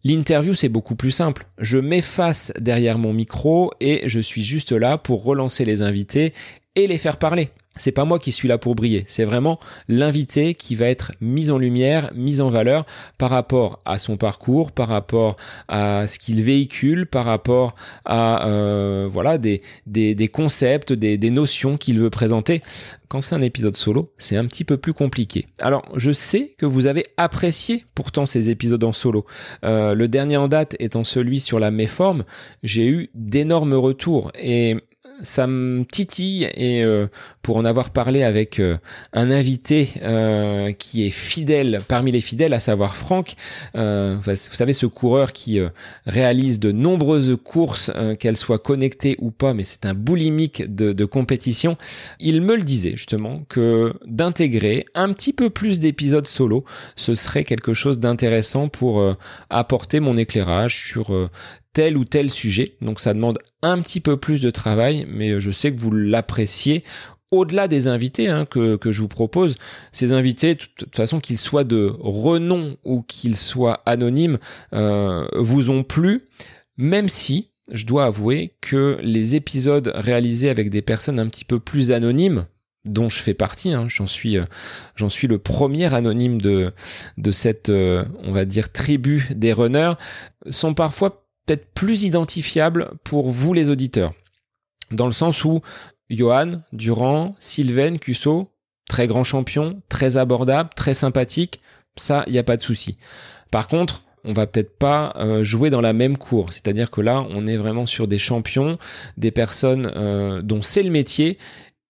L'interview, c'est beaucoup plus simple. Je m'efface derrière mon micro et je suis juste là pour relancer les invités et les faire parler c'est pas moi qui suis là pour briller, c'est vraiment l'invité qui va être mis en lumière, mis en valeur par rapport à son parcours, par rapport à ce qu'il véhicule, par rapport à euh, voilà des, des, des, concepts, des, des notions qu'il veut présenter. Quand c'est un épisode solo, c'est un petit peu plus compliqué. Alors, je sais que vous avez apprécié pourtant ces épisodes en solo. Euh, le dernier en date étant celui sur la méforme, j'ai eu d'énormes retours et ça me titille et euh, pour en avoir parlé avec euh, un invité euh, qui est fidèle parmi les fidèles, à savoir Franck, vous savez ce coureur qui réalise de nombreuses courses, qu'elles soient connectées ou pas, mais c'est un boulimique de, de, compétition. Il me le disait justement que d'intégrer un petit peu plus d'épisodes solo, ce serait quelque chose d'intéressant pour apporter mon éclairage sur tel ou tel sujet. Donc ça demande un petit peu plus de travail, mais je sais que vous l'appréciez. Au-delà des invités hein, que, je vous propose, ces invités, de toute façon qu'ils soient de renom ou qu'ils soient anonymes, euh, vous ont plu, même si je dois avouer que les épisodes réalisés avec des personnes un petit peu plus anonymes, dont je fais partie, hein, j'en suis, euh, j'en suis le premier anonyme de cette, euh, on va dire, tribu des runners, sont parfois peut-être plus identifiable pour vous les auditeurs. Dans le sens où Johan, Durand, Sylvain, Cusso, très grand champion, très abordable, très sympathique, ça, il n'y a pas de souci. Par contre, on va peut-être pas euh, jouer dans la même cour. C'est-à-dire que là, on est vraiment sur des champions, des personnes euh, dont c'est le métier,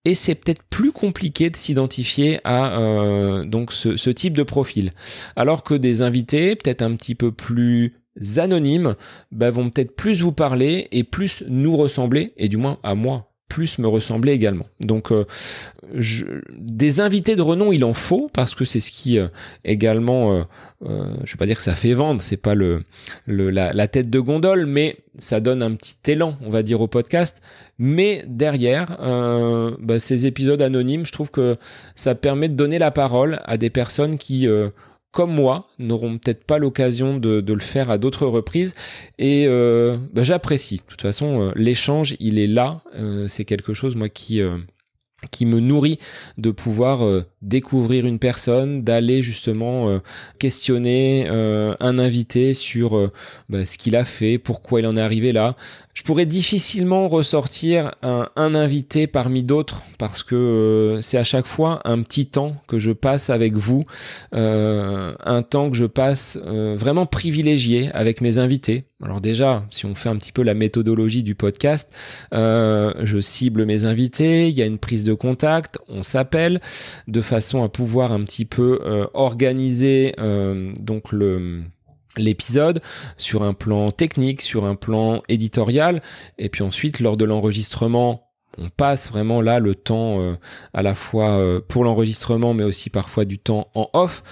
et c'est peut-être plus compliqué de s'identifier à euh, donc ce, ce, type de profil. Alors que des invités, peut-être un petit peu plus anonymes bah, vont peut-être plus vous parler et plus nous ressembler, et du moins à moi, plus me ressembler également. Donc euh, des invités de renom, il en faut parce que c'est ce qui euh, également, euh, euh, je vais pas dire que ça fait vendre, c'est pas le, la, tête de gondole, mais ça donne un petit élan, on va dire au podcast. Mais derrière, bah, ces épisodes anonymes, je trouve que ça permet de donner la parole à des personnes qui comme moi, n'auront peut-être pas l'occasion de, le faire à d'autres reprises. Et euh, bah, j'apprécie. De toute façon, euh, l'échange, il est là. Euh, c'est quelque chose, moi, qui qui me nourrit de pouvoir découvrir une personne, d'aller justement questionner un invité sur bah, ce qu'il a fait, pourquoi il en est arrivé là, je pourrais difficilement ressortir un, invité parmi d'autres parce que euh, c'est à chaque fois un petit temps que je passe avec vous, euh, un temps que je passe euh, vraiment privilégié avec mes invités. Alors déjà, si on fait un petit peu la méthodologie du podcast, je cible mes invités, il y a une prise de contact, on s'appelle de façon à pouvoir un petit peu organiser donc le l'épisode sur un plan technique, sur un plan éditorial, et puis ensuite lors de l'enregistrement, on passe vraiment là le temps euh, à la fois euh, pour l'enregistrement, mais aussi parfois du temps en off.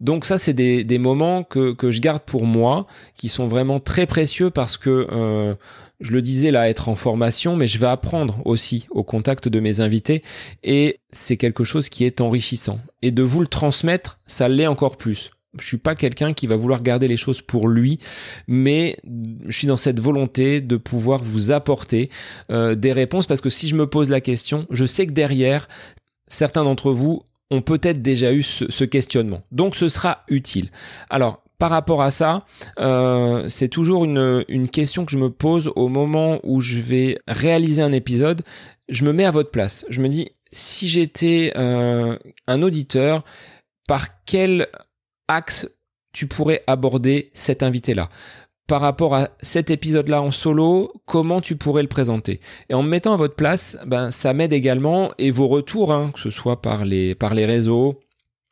Donc ça, c'est des, moments que, que je garde pour moi, qui sont vraiment très précieux parce que, euh, je le disais là, être en formation, mais je vais apprendre aussi au contact de mes invités, et c'est quelque chose qui est enrichissant. Et de vous le transmettre, ça l'est encore plus. Je suis pas quelqu'un qui va vouloir garder les choses pour lui, mais je suis dans cette volonté de pouvoir vous apporter euh, des réponses parce que si je me pose la question, je sais que derrière, certains d'entre vous ont peut-être déjà eu ce, questionnement. Donc ce sera utile. Alors, par rapport à ça, euh, c'est toujours une, question que je me pose au moment où je vais réaliser un épisode. Je me mets à votre place. Je me dis, si j'étais euh, un auditeur, par quel axe tu pourrais aborder cet invité-là. Par rapport à cet épisode-là en solo, comment tu pourrais le présenter? Et en me mettant à votre place, ben, ça m'aide également, et vos retours, hein, que ce soit par les, réseaux,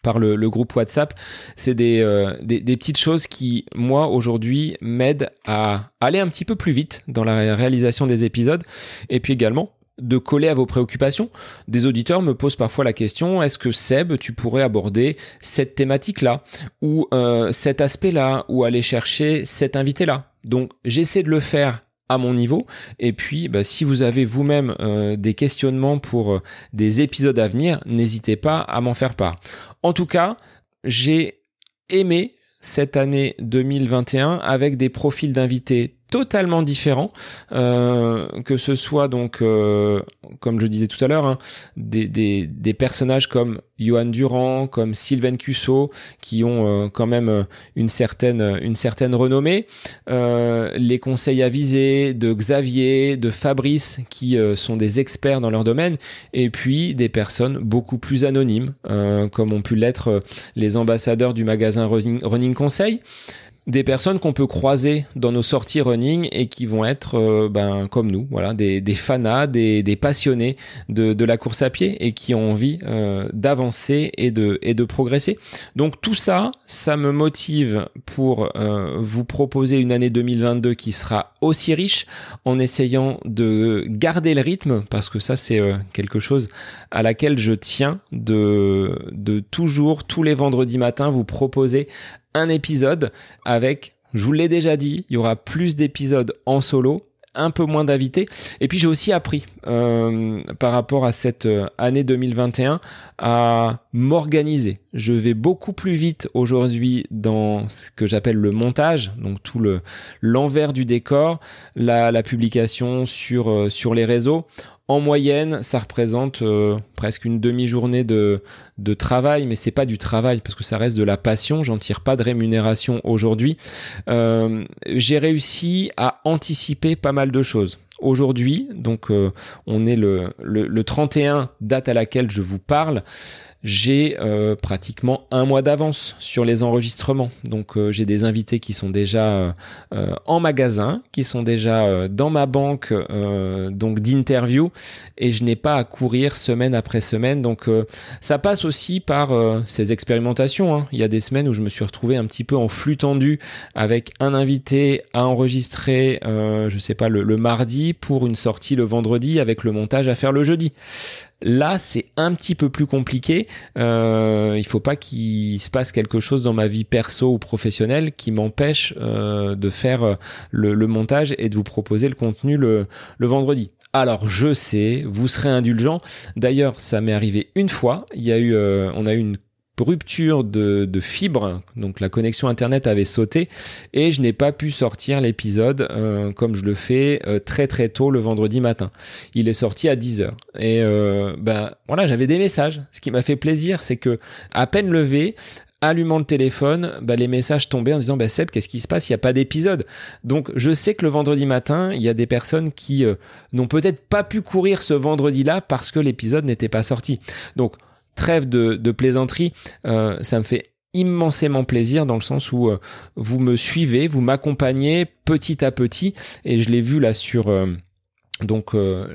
par le, groupe WhatsApp, c'est euh, des, petites choses qui, moi, aujourd'hui, m'aident à aller un petit peu plus vite dans la réalisation des épisodes, et puis également de coller à vos préoccupations. Des auditeurs me posent parfois la question est-ce que Seb, tu pourrais aborder cette thématique-là ou euh, cet aspect-là ou aller chercher cet invité-là? Donc j'essaie de le faire à mon niveau. Et puis, bah, si vous avez vous-même euh, des questionnements pour euh, des épisodes à venir, n'hésitez pas à m'en faire part. En tout cas, j'ai aimé cette année 2021 avec des profils d'invités totalement différents, euh, que ce soit donc, euh, comme je disais tout à l'heure, hein, des, personnages comme Johan Durand, comme Sylvain Cusso, qui ont euh, quand même une certaine, une certaine renommée, les conseils avisés de Xavier, de Fabrice, qui sont des experts dans leur domaine, et puis des personnes beaucoup plus anonymes, comme ont pu l'être les ambassadeurs du magasin Running Conseil des personnes qu'on peut croiser dans nos sorties running et qui vont être euh, ben, comme nous, voilà, des, des fanas, des, des passionnés de, de, la course à pied et qui ont envie euh, d'avancer et de, et de progresser. Donc tout ça, ça me motive pour euh, vous proposer une année 2022 qui sera aussi riche en essayant de garder le rythme parce que ça c'est quelque chose à laquelle je tiens de, de toujours tous les vendredis matins vous proposer un épisode avec, je vous l'ai déjà dit, il y aura plus d'épisodes en solo un peu moins d'invités. Et puis j'ai aussi appris euh, par rapport à cette euh, année 2021 à m'organiser. Je vais beaucoup plus vite aujourd'hui dans ce que j'appelle le montage, donc tout le l'envers du décor, la, publication euh, sur les réseaux. En moyenne, ça représente euh, presque une demi-journée de, de travail, mais c'est pas du travail parce que ça reste de la passion. J'en tire pas de rémunération aujourd'hui. Euh, j'ai réussi à anticiper pas mal de choses. Aujourd'hui, donc euh, on est le, le, le 31, date à laquelle je vous parle j'ai euh, pratiquement un mois d'avance sur les enregistrements. Donc euh, j'ai des invités qui sont déjà euh, en magasin, qui sont déjà dans ma banque donc d'interview et je n'ai pas à courir semaine après semaine. Donc ça passe aussi par ces expérimentations. Hein. Il y a des semaines où je me suis retrouvé un petit peu en flux tendu avec un invité à enregistrer, je sais pas, le, le mardi pour une sortie le vendredi avec le montage à faire le jeudi. Là, c'est un petit peu plus compliqué. Euh, il faut pas qu'il se passe quelque chose dans ma vie perso ou professionnelle qui m'empêche euh, de faire euh, le, montage et de vous proposer le contenu le, vendredi. Alors je sais, vous serez indulgent. D'ailleurs, ça m'est arrivé une fois. Il y a eu, euh, on a eu une rupture de, de fibre, donc la connexion internet avait sauté et je n'ai pas pu sortir l'épisode euh, comme je le fais euh, très très tôt le vendredi matin. Il est sorti à 10h et euh, ben voilà j'avais des messages. Ce qui m'a fait plaisir c'est que à peine levé, allumant le téléphone, bah, les messages tombaient en disant bah, Seb, qu'est-ce qui se passe? Il n'y a pas d'épisode. Donc je sais que le vendredi matin, il y a des personnes qui n'ont peut-être pas pu courir ce vendredi-là parce que l'épisode n'était pas sorti. Donc trêve de, plaisanterie, euh, ça me fait immensément plaisir dans le sens où euh, vous me suivez, vous m'accompagnez petit à petit et je l'ai vu là sur euh, donc euh,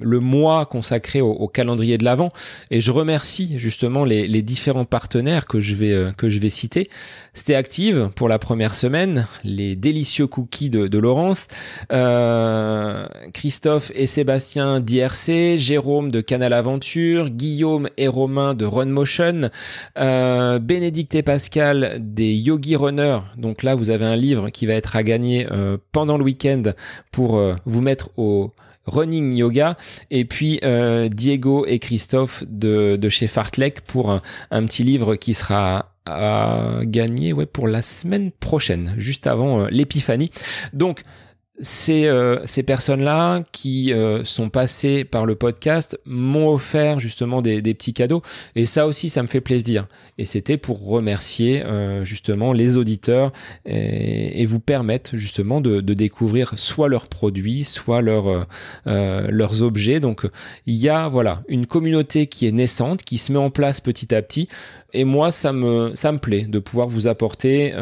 le mois consacré au, calendrier de l'avant et je remercie justement les, différents partenaires que je vais euh, que je vais citer. C'était Active pour la première semaine, les délicieux cookies de, Laurence, euh, Christophe et Sébastien d'IRC, Jérôme de Canal Aventure, Guillaume et Romain de Run Motion, euh, Bénédicte et Pascal des Yogi Runners. Donc là vous avez un livre qui va être à gagner pendant le week-end pour vous mettre au running yoga. Et puis euh, Diego et Christophe de, chez Fartlek pour un, petit livre qui sera à gagner pour la semaine prochaine juste avant euh, l'épiphanie. Donc ces, euh, ces personnes-là qui euh, sont passées par le podcast m'ont offert justement des, des, petits cadeaux. Et ça aussi ça me fait plaisir. Et c'était pour remercier euh, justement les auditeurs et, et, vous permettre justement de, de, découvrir soit leurs produits soit leurs leurs objets. Donc il y a voilà une communauté qui est naissante qui se met en place petit à petit. Et moi ça me ça me plaît de pouvoir vous apporter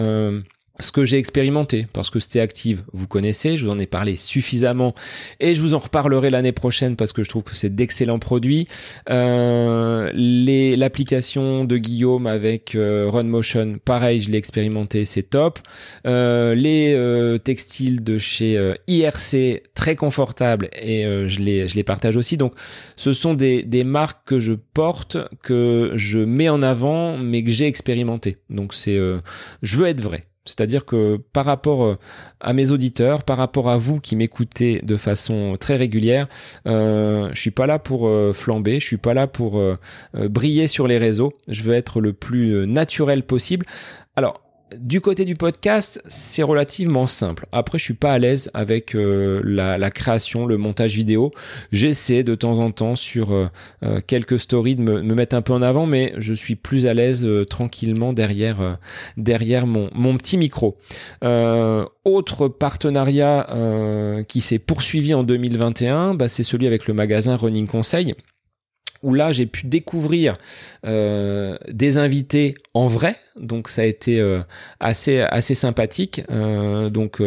ce que j'ai expérimenté, parce que c'était active, vous connaissez, je vous en ai parlé suffisamment, et je vous en reparlerai l'année prochaine parce que je trouve que c'est d'excellents produits. Euh, L'application de Guillaume avec euh, RunMotion, pareil, je l'ai expérimenté, c'est top. Euh, les euh, textiles de chez euh, IRC, très confortables, et je, les, je les partage aussi. Donc, ce sont des, des marques que je porte, que je mets en avant, mais que j'ai expérimenté. Donc, c'est, je veux être vrai. C'est-à-dire que par rapport euh, à mes auditeurs, par rapport à vous qui m'écoutez de façon très régulière, euh, je suis pas là pour euh, flamber, je suis pas là pour euh, briller sur les réseaux. Je veux être le plus naturel possible. Alors du côté du podcast, c'est relativement simple. Après, je suis pas à l'aise avec euh, la, création, le montage vidéo. J'essaie de temps en temps sur euh, euh, quelques stories de me, mettre un peu en avant, mais je suis plus à l'aise tranquillement derrière derrière mon, mon petit micro. autre partenariat qui s'est poursuivi en 2021, bah, c'est celui avec le magasin Running Conseil où là j'ai pu découvrir euh, des invités en vrai, donc ça a été euh, assez assez sympathique. Euh, donc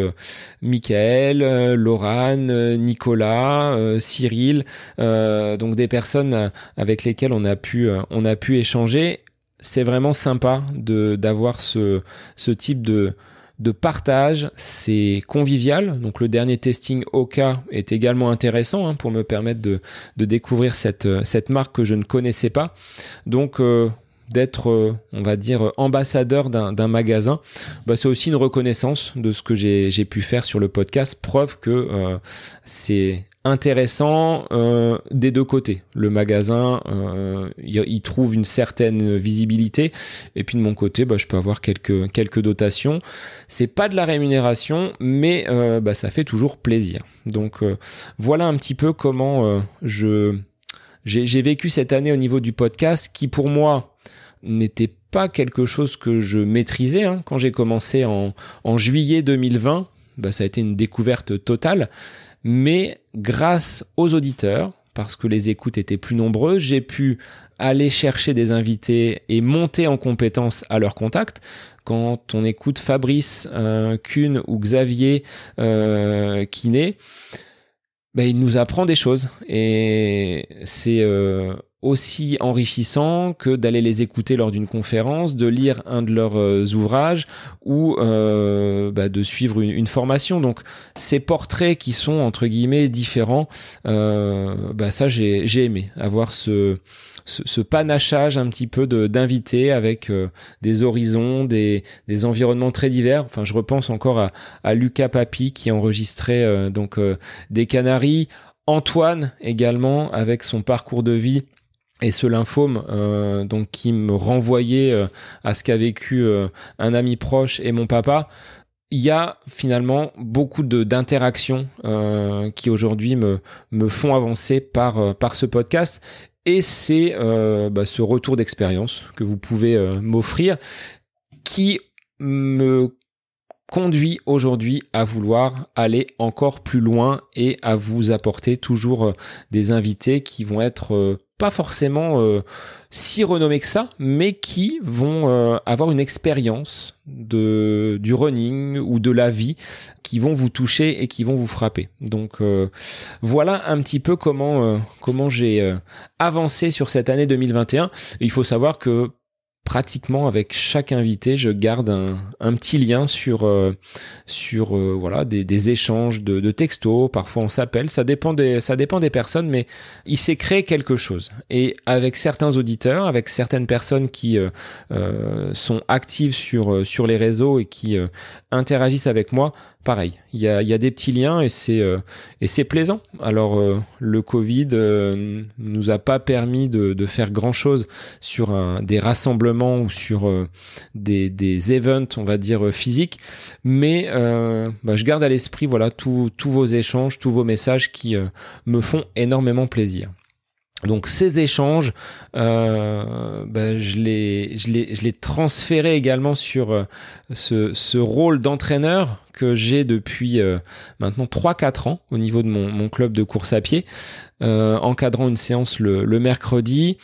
Michael, Laurane, Nicolas, Cyril, donc des personnes avec lesquelles on a pu on a pu échanger. C'est vraiment sympa de d'avoir ce ce type de de partage, c'est convivial. Donc le dernier testing Oka est également intéressant hein, pour me permettre de, découvrir cette, euh, cette marque que je ne connaissais pas. Donc euh, d'être, euh, on va dire, ambassadeur d'un magasin, bah, c'est aussi une reconnaissance de ce que j'ai pu faire sur le podcast, preuve que c'est intéressant euh, des deux côtés. Le magasin, euh, il, trouve une certaine visibilité, et puis de mon côté, bah, je peux avoir quelques quelques dotations. C'est pas de la rémunération, mais euh, bah, ça fait toujours plaisir. Donc euh, voilà un petit peu comment euh, je j'ai vécu cette année au niveau du podcast, qui pour moi n'était pas quelque chose que je maîtrisais hein. quand j'ai commencé en, en juillet 2020. Bah, ça a été une découverte totale mais grâce aux auditeurs, parce que les écoutes étaient plus nombreuses, j'ai pu aller chercher des invités et monter en compétence à leur contact. Quand on écoute Fabrice, euh, Kuhn ou Xavier euh, Kiné, ben, il nous apprend des choses et c'est euh, aussi enrichissant que d'aller les écouter lors d'une conférence, de lire un de leurs euh, ouvrages ou euh, bah, de suivre une, formation. Donc ces portraits qui sont entre guillemets différents, euh, bah, ça j'ai aimé avoir ce, ce, panachage un petit peu d'invités avec des horizons, des, environnements très divers. Enfin, je repense encore à, à Lucas Papi qui enregistrait donc des Canaries. Antoine également avec son parcours de vie et ce lymphome donc qui me renvoyait à ce qu'a vécu un ami proche et mon papa il y a finalement beaucoup d'interactions euh, qui aujourd'hui me, me font avancer par, euh, par ce podcast. Et c'est euh, bah, ce retour d'expérience que vous pouvez euh, m'offrir qui me conduit aujourd'hui à vouloir aller encore plus loin et à vous apporter toujours des invités qui vont être pas forcément euh, si renommés que ça, mais qui vont euh, avoir une expérience de du running ou de la vie qui vont vous toucher et qui vont vous frapper. Donc euh, voilà un petit peu comment comment j'ai avancé sur cette année 2021. il faut savoir que pratiquement avec chaque invité, je garde un, petit lien sur euh, sur euh, voilà des, échanges de, de, textos. Parfois on s'appelle, ça dépend des ça dépend des personnes, mais il s'est créé quelque chose. Et avec certains auditeurs, avec certaines personnes qui euh, sont actives sur sur les réseaux et qui interagissent avec moi, pareil, il y a, y a, des petits liens et c'est plaisant. Alors le Covid nous a pas permis de, de faire grand chose sur un, des rassemblements ou sur des, des events, on va dire physiques, mais bah, je garde à l'esprit voilà tous vos échanges, tous vos messages qui me font énormément plaisir. Donc ces échanges, euh, ben, je les je les je les transféré également sur euh, ce, ce rôle d'entraîneur que j'ai depuis euh, maintenant 3-4 ans au niveau de mon, mon club de course à pied, euh, encadrant une séance le, le mercredi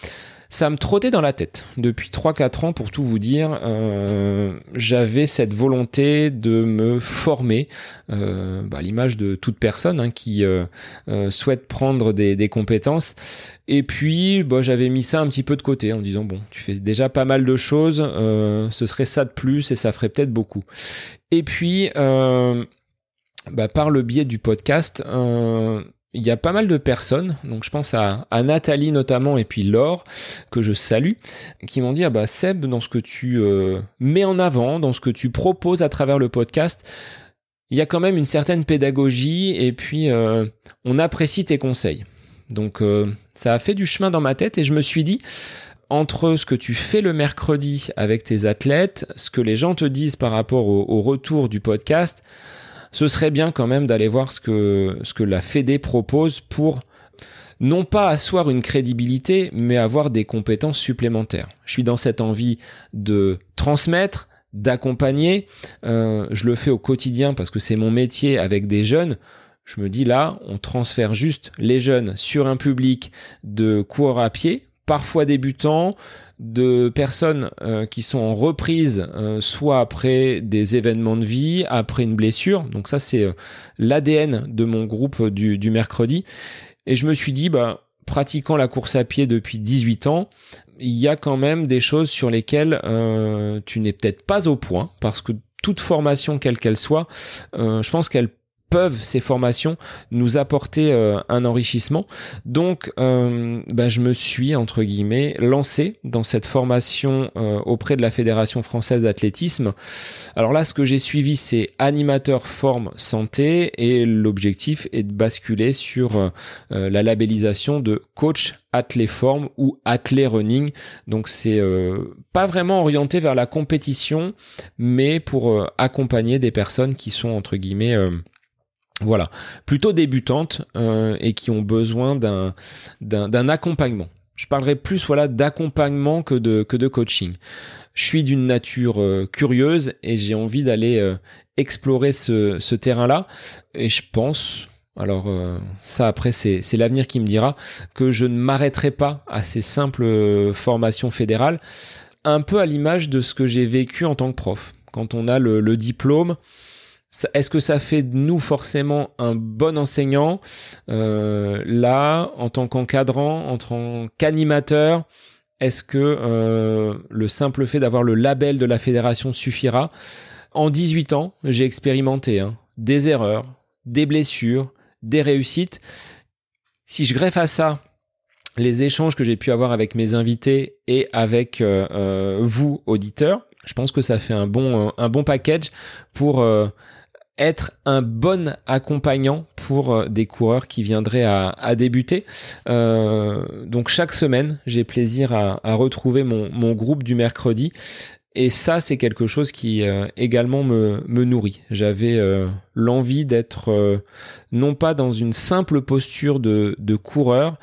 ça me trottait dans la tête. Depuis 3-4 ans, pour tout vous dire, euh, j'avais cette volonté de me former, euh, bah, l'image de toute personne hein, qui euh, euh, souhaite prendre des, compétences. Et puis, bah, j'avais mis ça un petit peu de côté en disant, bon, tu fais déjà pas mal de choses, euh, ce serait ça de plus et ça ferait peut-être beaucoup. Et puis, bah, par le biais du podcast, il y a pas mal de personnes, donc je pense à, Nathalie notamment et puis Laure, que je salue, qui m'ont dit, ah bah Seb, dans ce que tu euh, mets en avant, dans ce que tu proposes à travers le podcast, il y a quand même une certaine pédagogie et puis euh, on apprécie tes conseils. Donc euh, ça a fait du chemin dans ma tête et je me suis dit, entre ce que tu fais le mercredi avec tes athlètes, ce que les gens te disent par rapport au retour du podcast, ce serait bien quand même d'aller voir ce que, ce que la Fédé propose pour non pas asseoir une crédibilité, mais avoir des compétences supplémentaires. Je suis dans cette envie de transmettre, d'accompagner. Euh, je le fais au quotidien parce que c'est mon métier avec des jeunes. Je me dis là, on transfère juste les jeunes sur un public de coureurs à pied, parfois débutants, de personnes euh, qui sont en reprise, euh, soit après des événements de vie, après une blessure. Donc ça, c'est euh, l'ADN de mon groupe du, mercredi. Et je me suis dit, bah, pratiquant la course à pied depuis 18 ans, il y a quand même des choses sur lesquelles tu n'es peut-être pas au point, parce que toute formation, quelle qu'elle soit, je pense qu'elle peuvent ces formations nous apporter euh, un enrichissement. Donc, euh, bah, je me suis entre guillemets lancé dans cette formation euh, auprès de la Fédération française d'athlétisme. Alors là, ce que j'ai suivi, c'est animateur forme santé et l'objectif est de basculer sur la labellisation de coach forme ou athlé running. Donc c'est pas vraiment orienté vers la compétition, mais pour accompagner des personnes qui sont entre guillemets voilà, plutôt débutantes euh, et qui ont besoin d'un d'un accompagnement. Je parlerai plus voilà d'accompagnement que de que de coaching. Je suis d'une nature euh, curieuse et j'ai envie d'aller euh, explorer ce, ce terrain-là et je pense alors ça après c'est c'est l'avenir qui me dira que je ne m'arrêterai pas à ces simples formations fédérales, un peu à l'image de ce que j'ai vécu en tant que prof. Quand on a le, le diplôme, est-ce que ça fait de nous forcément un bon enseignant? Euh, Là, en tant qu'encadrant, en tant qu'animateur, est-ce que euh, le simple fait d'avoir le label de la fédération suffira? En 18 ans, j'ai expérimenté hein, des erreurs, des blessures, des réussites. Si je greffe à ça les échanges que j'ai pu avoir avec mes invités et avec euh, vous, auditeurs, je pense que ça fait un bon, un package pour être un bon accompagnant pour euh, des coureurs qui viendraient à, débuter. Euh, donc chaque semaine, j'ai plaisir à, retrouver mon, groupe du mercredi et ça, c'est quelque chose qui euh, également me, me nourrit. J'avais euh, l'envie d'être euh, non pas dans une simple posture de, de coureur.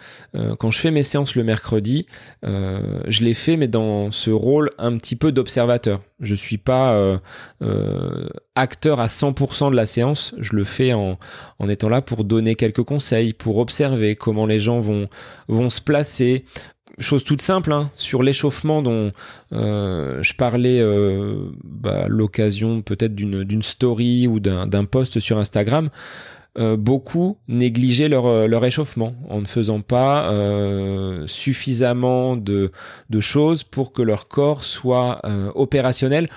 quand je fais mes séances le mercredi, je les fais, mais dans ce rôle un petit peu d'observateur. Je suis pas acteur à 100% de la séance. Je le fais en, en étant là pour donner quelques conseils, pour observer comment les gens vont, vont se placer, chose toute simple, hein, sur l'échauffement dont euh, je parlais euh, bah, l'occasion peut-être d'une story ou d'un post sur Instagram, euh, beaucoup négligeaient leur, leur échauffement en ne faisant pas suffisamment de, de choses pour que leur corps soit opérationnel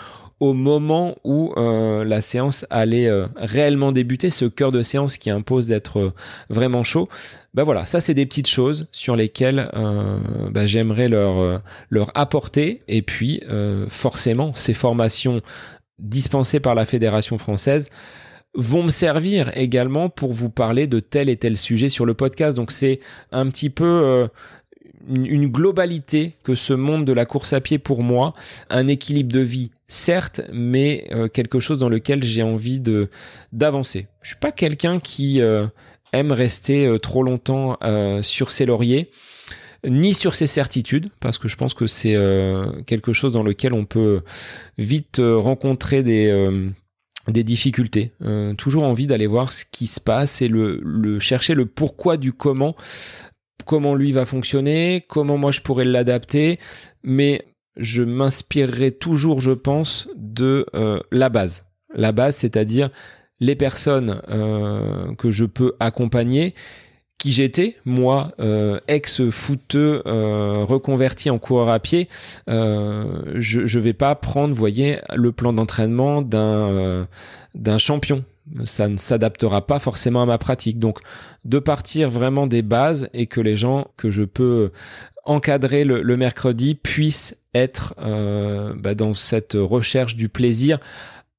au moment où euh, la séance allait euh, réellement débuter, ce cœur de séance qui impose d'être euh, vraiment chaud. Ben voilà, ça c'est des petites choses sur lesquelles bah, j'aimerais leur, leur apporter. Et puis forcément, ces formations dispensées par la Fédération française vont me servir également pour vous parler de tel et tel sujet sur le podcast. Donc c'est un petit peu une, globalité que ce monde de la course à pied pour moi, un équilibre de vie certes, mais euh, quelque chose dans lequel j'ai envie d'avancer. Je suis pas quelqu'un qui euh, aime rester euh, trop longtemps sur ses lauriers ni sur ses certitudes, parce que je pense que c'est quelque chose dans lequel on peut vite rencontrer des, difficultés. toujours envie d'aller voir ce qui se passe et le chercher le pourquoi du comment comment lui va fonctionner, comment moi je pourrais l'adapter, mais je m'inspirerai toujours, je pense, de euh, la base. La base, c'est-à-dire les personnes euh, que je peux accompagner, qui j'étais, moi, euh, ex-footeux reconverti en coureur à pied, je ne vais pas prendre, voyez, le plan d'entraînement d'un d'un champion ça ne s'adaptera pas forcément à ma pratique. Donc, de partir vraiment des bases et que les gens que je peux encadrer le, mercredi puissent être euh, bah, dans cette recherche du plaisir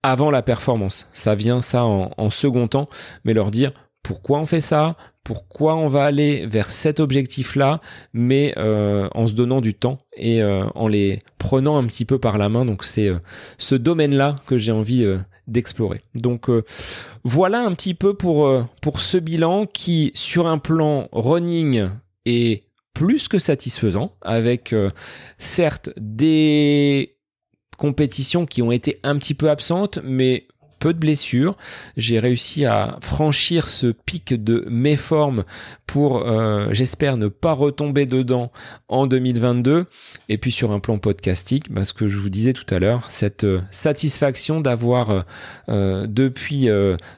avant la performance. Ça vient ça en, second temps, mais leur dire pourquoi on fait ça, pourquoi on va aller vers cet objectif-là, mais euh, en se donnant du temps et euh, en les prenant un petit peu par la main. Donc c'est ce domaine-là que j'ai envie d'explorer. Donc euh, voilà un petit peu pour, euh, pour ce bilan qui, sur un plan running, est plus que satisfaisant, avec euh, certes des compétitions qui ont été un petit peu absentes, mais peu de blessures. J'ai réussi à franchir ce pic de méforme pour, euh, j'espère, ne pas retomber dedans en 2022. Et puis sur un plan podcastique, parce bah, ce que je vous disais tout à l'heure, cette euh, satisfaction d'avoir euh, depuis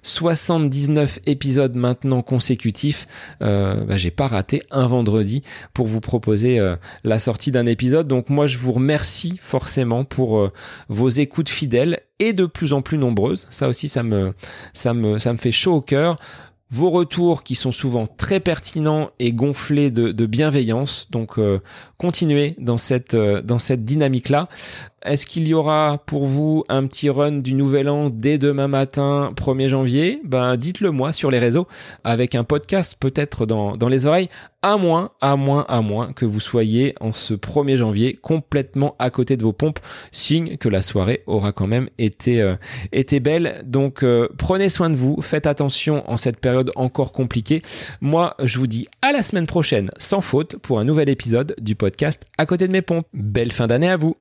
79 épisodes maintenant consécutifs, bah, j'ai pas raté un vendredi pour vous proposer la sortie d'un épisode. Donc moi, je vous remercie forcément pour vos écoutes fidèles et de plus en plus nombreuses. Ça aussi, ça me, ça me, ça me fait chaud au cœur. Vos retours qui sont souvent très pertinents et gonflés de, bienveillance. Donc, euh, continuez dans cette, euh, dans cette dynamique-là. Est-ce qu'il y aura pour vous un petit run du nouvel an dès demain matin, 1er janvier? Ben dites-le moi sur les réseaux avec un podcast peut-être dans, dans les oreilles, à moins, à moins, à moins que vous soyez en ce 1er janvier complètement à côté de vos pompes, signe que la soirée aura quand même été, euh, été belle. Donc euh, prenez soin de vous, faites attention en cette période encore compliquée. Moi, je vous dis à la semaine prochaine sans faute pour un nouvel épisode du podcast à côté de mes pompes. Belle fin d'année à vous